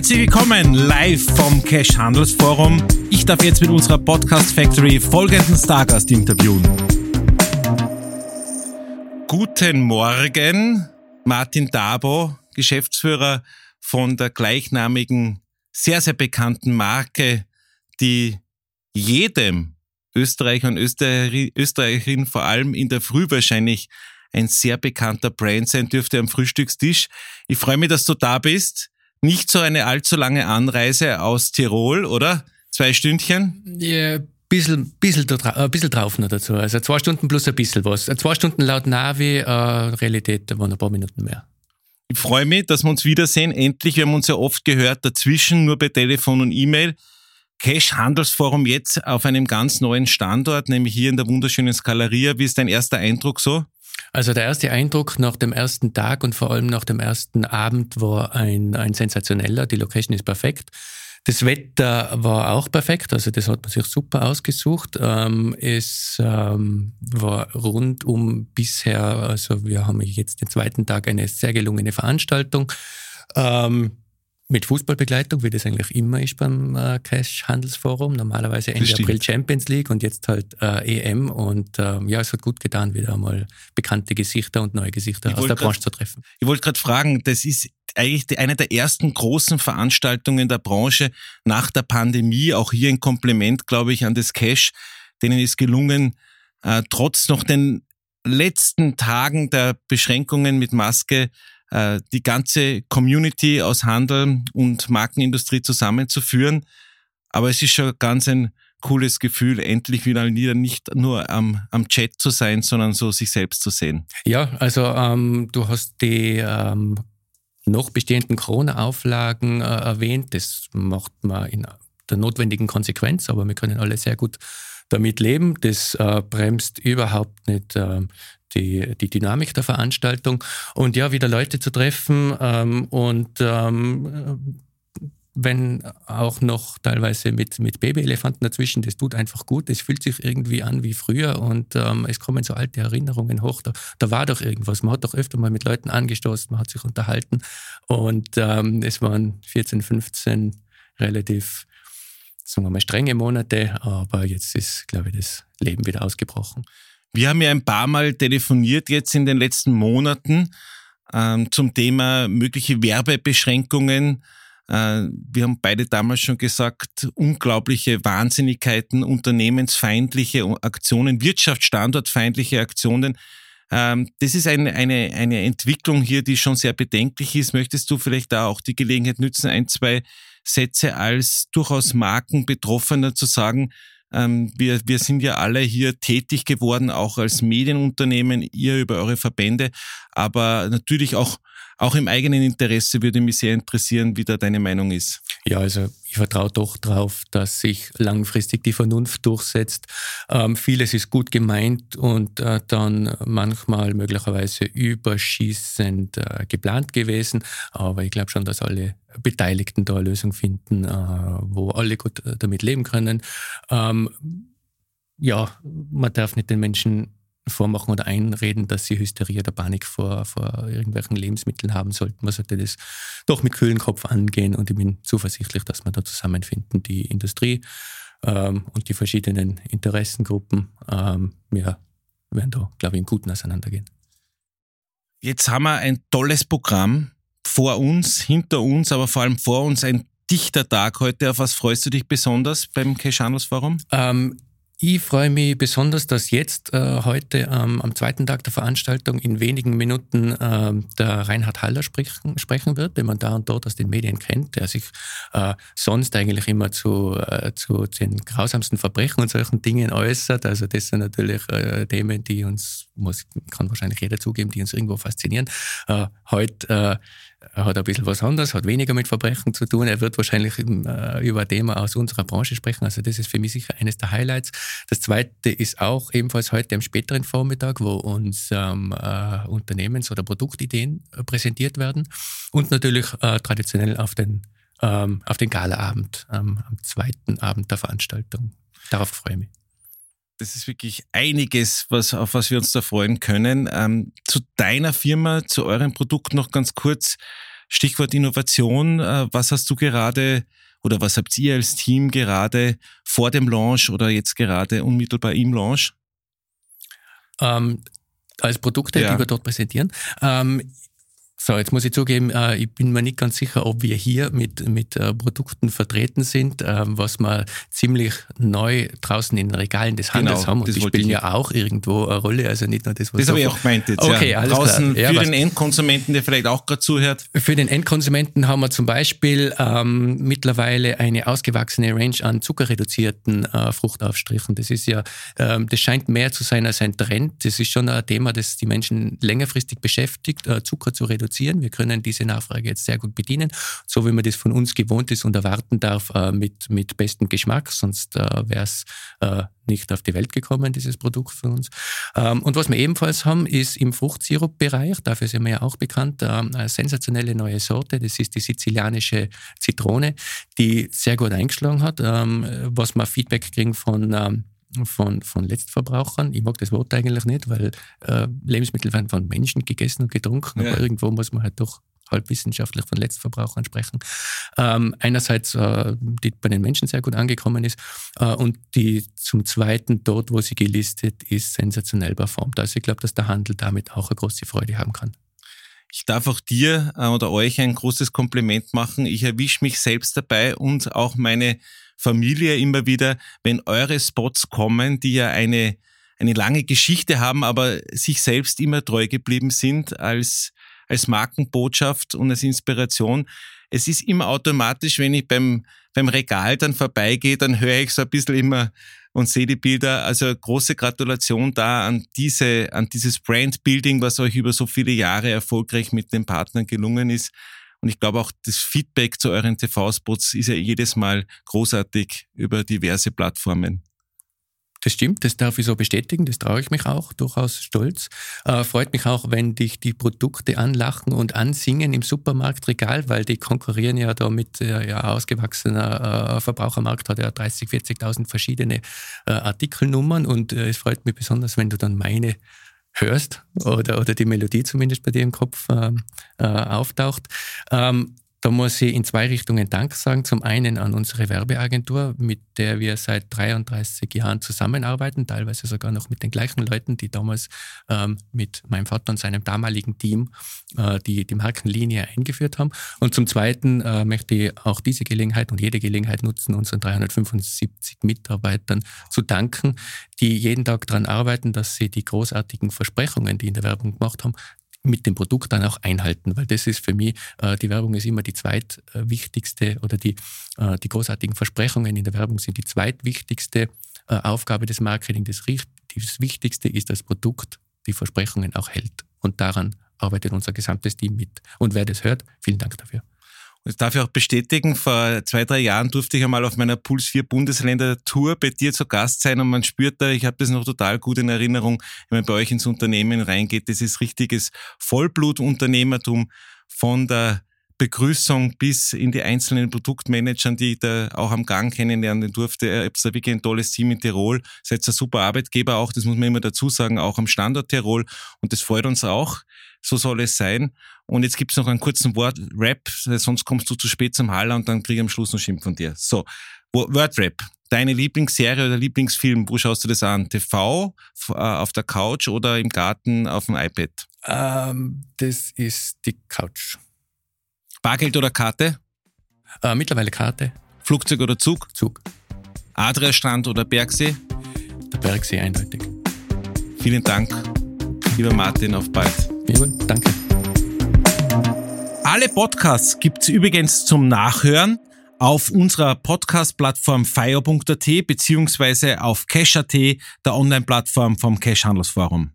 Herzlich willkommen live vom Cash Handelsforum. Ich darf jetzt mit unserer Podcast Factory folgenden Stargast interviewen. Guten Morgen, Martin Dabo, Geschäftsführer von der gleichnamigen, sehr, sehr bekannten Marke, die jedem Österreicher und Österreicherin vor allem in der Früh wahrscheinlich ein sehr bekannter Brand sein dürfte am Frühstückstisch. Ich freue mich, dass du da bist. Nicht so eine allzu lange Anreise aus Tirol, oder? Zwei Stündchen? Ja, bisschen, bisschen, da, ein bisschen drauf noch dazu. Also zwei Stunden plus ein bisschen was. Zwei Stunden laut Navi, äh, Realität waren ein paar Minuten mehr. Ich freue mich, dass wir uns wiedersehen. Endlich, wir haben uns ja oft gehört, dazwischen nur bei Telefon und E-Mail. Cash Handelsforum jetzt auf einem ganz neuen Standort, nämlich hier in der wunderschönen Skaleria. Wie ist dein erster Eindruck so? Also der erste Eindruck nach dem ersten Tag und vor allem nach dem ersten Abend war ein, ein sensationeller. Die Location ist perfekt. Das Wetter war auch perfekt, also das hat man sich super ausgesucht. Ähm, es ähm, war rundum bisher, also wir haben jetzt den zweiten Tag eine sehr gelungene Veranstaltung. Ähm, mit Fußballbegleitung, wie das eigentlich immer ist beim äh, Cash Handelsforum. Normalerweise Ende April Champions League und jetzt halt äh, EM. Und ähm, ja, es hat gut getan, wieder einmal bekannte Gesichter und neue Gesichter ich aus der grad, Branche zu treffen. Ich wollte gerade fragen, das ist eigentlich die, eine der ersten großen Veranstaltungen der Branche nach der Pandemie. Auch hier ein Kompliment, glaube ich, an das Cash, denen ist gelungen, äh, trotz noch den letzten Tagen der Beschränkungen mit Maske äh, die ganze Community aus Handel und Markenindustrie zusammenzuführen. Aber es ist schon ganz ein cooles Gefühl, endlich wieder nicht nur am, am Chat zu sein, sondern so sich selbst zu sehen. Ja, also ähm, du hast die ähm, noch bestehenden Corona-Auflagen äh, erwähnt. Das macht man in der notwendigen Konsequenz, aber wir können alle sehr gut damit leben. Das äh, bremst überhaupt nicht äh, die, die Dynamik der Veranstaltung. Und ja, wieder Leute zu treffen ähm, und ähm, wenn auch noch teilweise mit, mit Babyelefanten dazwischen, das tut einfach gut, es fühlt sich irgendwie an wie früher und ähm, es kommen so alte Erinnerungen hoch, da, da war doch irgendwas, man hat doch öfter mal mit Leuten angestoßen, man hat sich unterhalten und ähm, es waren 14, 15 relativ, sagen wir mal, strenge Monate, aber jetzt ist, glaube ich, das Leben wieder ausgebrochen. Wir haben ja ein paar Mal telefoniert jetzt in den letzten Monaten ähm, zum Thema mögliche Werbebeschränkungen. Äh, wir haben beide damals schon gesagt, unglaubliche Wahnsinnigkeiten, unternehmensfeindliche Aktionen, wirtschaftsstandortfeindliche Aktionen. Ähm, das ist eine, eine, eine Entwicklung hier, die schon sehr bedenklich ist. Möchtest du vielleicht da auch die Gelegenheit nützen, ein, zwei Sätze als durchaus Markenbetroffener zu sagen, ähm, wir, wir sind ja alle hier tätig geworden, auch als Medienunternehmen, ihr über eure Verbände, aber natürlich auch, auch im eigenen Interesse würde mich sehr interessieren, wie da deine Meinung ist. Ja, also ich vertraue doch darauf, dass sich langfristig die Vernunft durchsetzt. Ähm, vieles ist gut gemeint und äh, dann manchmal möglicherweise überschießend äh, geplant gewesen. Aber ich glaube schon, dass alle Beteiligten da eine Lösung finden, äh, wo alle gut äh, damit leben können. Ähm, ja, man darf nicht den Menschen vormachen oder einreden, dass sie Hysterie oder Panik vor, vor irgendwelchen Lebensmitteln haben sollten. Man sollte das doch mit kühlem Kopf angehen und ich bin zuversichtlich, dass wir da zusammenfinden, die Industrie ähm, und die verschiedenen Interessengruppen. Ähm, ja, werden da, glaube ich, im Guten auseinandergehen. Jetzt haben wir ein tolles Programm vor uns, hinter uns, aber vor allem vor uns ein dichter Tag heute. Auf was freust du dich besonders beim Keshanus Forum? Ähm, ich freue mich besonders, dass jetzt äh, heute ähm, am zweiten Tag der Veranstaltung in wenigen Minuten äh, der Reinhard Haller sprechen, sprechen wird, den man da und dort aus den Medien kennt, der sich äh, sonst eigentlich immer zu, äh, zu den grausamsten Verbrechen und solchen Dingen äußert. Also das sind natürlich äh, Themen, die uns, muss, kann wahrscheinlich jeder zugeben, die uns irgendwo faszinieren. Äh, heute er hat ein bisschen was anderes, hat weniger mit Verbrechen zu tun. Er wird wahrscheinlich äh, über ein Thema aus unserer Branche sprechen. Also das ist für mich sicher eines der Highlights. Das zweite ist auch ebenfalls heute am späteren Vormittag, wo uns ähm, äh, Unternehmens- oder Produktideen äh, präsentiert werden. Und natürlich äh, traditionell auf den, ähm, auf den Galaabend, ähm, am zweiten Abend der Veranstaltung. Darauf freue ich mich das ist wirklich einiges, was, auf was wir uns da freuen können. Ähm, zu deiner Firma, zu eurem Produkt noch ganz kurz. Stichwort Innovation, äh, was hast du gerade oder was habt ihr als Team gerade vor dem Launch oder jetzt gerade unmittelbar im Launch? Ähm, als Produkte, ja. die wir dort präsentieren. Ähm, so, jetzt muss ich zugeben, äh, ich bin mir nicht ganz sicher, ob wir hier mit, mit äh, Produkten vertreten sind, äh, was wir ziemlich neu draußen in den Regalen des Handels genau, haben. Und die spielen ja auch irgendwo eine Rolle, also nicht nur das, was Das habe ich auch gemeint jetzt, okay, ja. Alles draußen klar. für ja, den Endkonsumenten, der vielleicht auch gerade zuhört. Für den Endkonsumenten haben wir zum Beispiel ähm, mittlerweile eine ausgewachsene Range an zuckerreduzierten äh, Fruchtaufstrichen. Das ist ja, ähm, das scheint mehr zu sein als ein Trend. Das ist schon ein Thema, das die Menschen längerfristig beschäftigt, Zucker zu reduzieren produzieren. Wir können diese Nachfrage jetzt sehr gut bedienen, so wie man das von uns gewohnt ist und erwarten darf, äh, mit, mit bestem Geschmack, sonst äh, wäre es äh, nicht auf die Welt gekommen, dieses Produkt von uns. Ähm, und was wir ebenfalls haben, ist im Fruchtsirup-Bereich, dafür sind wir ja auch bekannt, eine sensationelle neue Sorte, das ist die sizilianische Zitrone, die sehr gut eingeschlagen hat, ähm, was wir Feedback kriegen von ähm, von, von Letztverbrauchern. Ich mag das Wort eigentlich nicht, weil äh, Lebensmittel werden von Menschen gegessen und getrunken, ja. aber irgendwo muss man halt doch halb wissenschaftlich von Letztverbrauchern sprechen. Ähm, einerseits, äh, die bei den Menschen sehr gut angekommen ist äh, und die zum Zweiten dort, wo sie gelistet ist, sensationell performt. Also ich glaube, dass der Handel damit auch eine große Freude haben kann. Ich darf auch dir äh, oder euch ein großes Kompliment machen. Ich erwische mich selbst dabei und auch meine Familie immer wieder, wenn eure Spots kommen, die ja eine, eine lange Geschichte haben, aber sich selbst immer treu geblieben sind als, als Markenbotschaft und als Inspiration. Es ist immer automatisch, wenn ich beim, beim Regal dann vorbeigehe, dann höre ich so ein bisschen immer und sehe die Bilder. Also große Gratulation da an diese, an dieses Brandbuilding, was euch über so viele Jahre erfolgreich mit den Partnern gelungen ist. Und ich glaube auch das Feedback zu euren TV-Spots ist ja jedes Mal großartig über diverse Plattformen. Das stimmt, das darf ich so bestätigen, das traue ich mich auch, durchaus stolz. Äh, freut mich auch, wenn dich die Produkte anlachen und ansingen im Supermarktregal, weil die konkurrieren ja da mit äh, ja, ausgewachsener äh, Verbrauchermarkt, hat ja 30, 40.000 verschiedene äh, Artikelnummern und äh, es freut mich besonders, wenn du dann meine hörst oder, oder die Melodie zumindest bei dir im Kopf äh, äh, auftaucht. Ähm, da muss ich in zwei Richtungen Dank sagen. Zum einen an unsere Werbeagentur, mit der wir seit 33 Jahren zusammenarbeiten, teilweise sogar noch mit den gleichen Leuten, die damals ähm, mit meinem Vater und seinem damaligen Team äh, die, die Markenlinie eingeführt haben. Und zum Zweiten äh, möchte ich auch diese Gelegenheit und jede Gelegenheit nutzen, unseren 375 Mitarbeitern zu danken, die jeden Tag daran arbeiten, dass sie die großartigen Versprechungen, die in der Werbung gemacht haben, mit dem Produkt dann auch einhalten, weil das ist für mich, äh, die Werbung ist immer die zweitwichtigste oder die, äh, die großartigen Versprechungen in der Werbung sind die zweitwichtigste äh, Aufgabe des Marketing. Das, das Wichtigste ist, dass das Produkt die Versprechungen auch hält. Und daran arbeitet unser gesamtes Team mit. Und wer das hört, vielen Dank dafür. Und das darf ich auch bestätigen, vor zwei, drei Jahren durfte ich einmal auf meiner Puls 4 Bundesländer Tour bei dir zu Gast sein und man spürt da, ich habe das noch total gut in Erinnerung, wenn man bei euch ins Unternehmen reingeht, das ist richtiges Vollblutunternehmertum von der Begrüßung bis in die einzelnen Produktmanagern, die ich da auch am Gang kennenlernen durfte. Ihr habt da wirklich ein tolles Team in Tirol. Seid ein super Arbeitgeber auch, das muss man immer dazu sagen, auch am Standort Tirol. Und das freut uns auch. So soll es sein. Und jetzt gibt's noch einen kurzen Wort-Rap, sonst kommst du zu spät zum Haller und dann krieg ich am Schluss noch Schimpf von dir. So, Word-Rap. Deine Lieblingsserie oder Lieblingsfilm, wo schaust du das an? TV, äh, auf der Couch oder im Garten auf dem iPad? Ähm, das ist die Couch. Bargeld oder Karte? Äh, mittlerweile Karte. Flugzeug oder Zug? Zug. Adria-Strand oder Bergsee? Der Bergsee eindeutig. Vielen Dank, lieber Martin, auf bald. Jawohl, danke. Alle Podcasts gibt's übrigens zum Nachhören auf unserer Podcast-Plattform fire.at beziehungsweise auf Cash.at, der Online-Plattform vom Cash-Handelsforum.